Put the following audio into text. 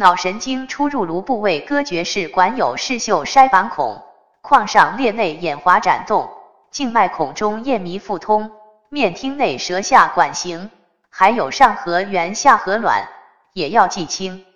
脑神经出入颅部位割绝是管有视嗅筛板孔，眶上裂内眼滑展动，静脉孔中咽迷腹通，面听内舌下管形，还有上颌缘下颌卵，也要记清。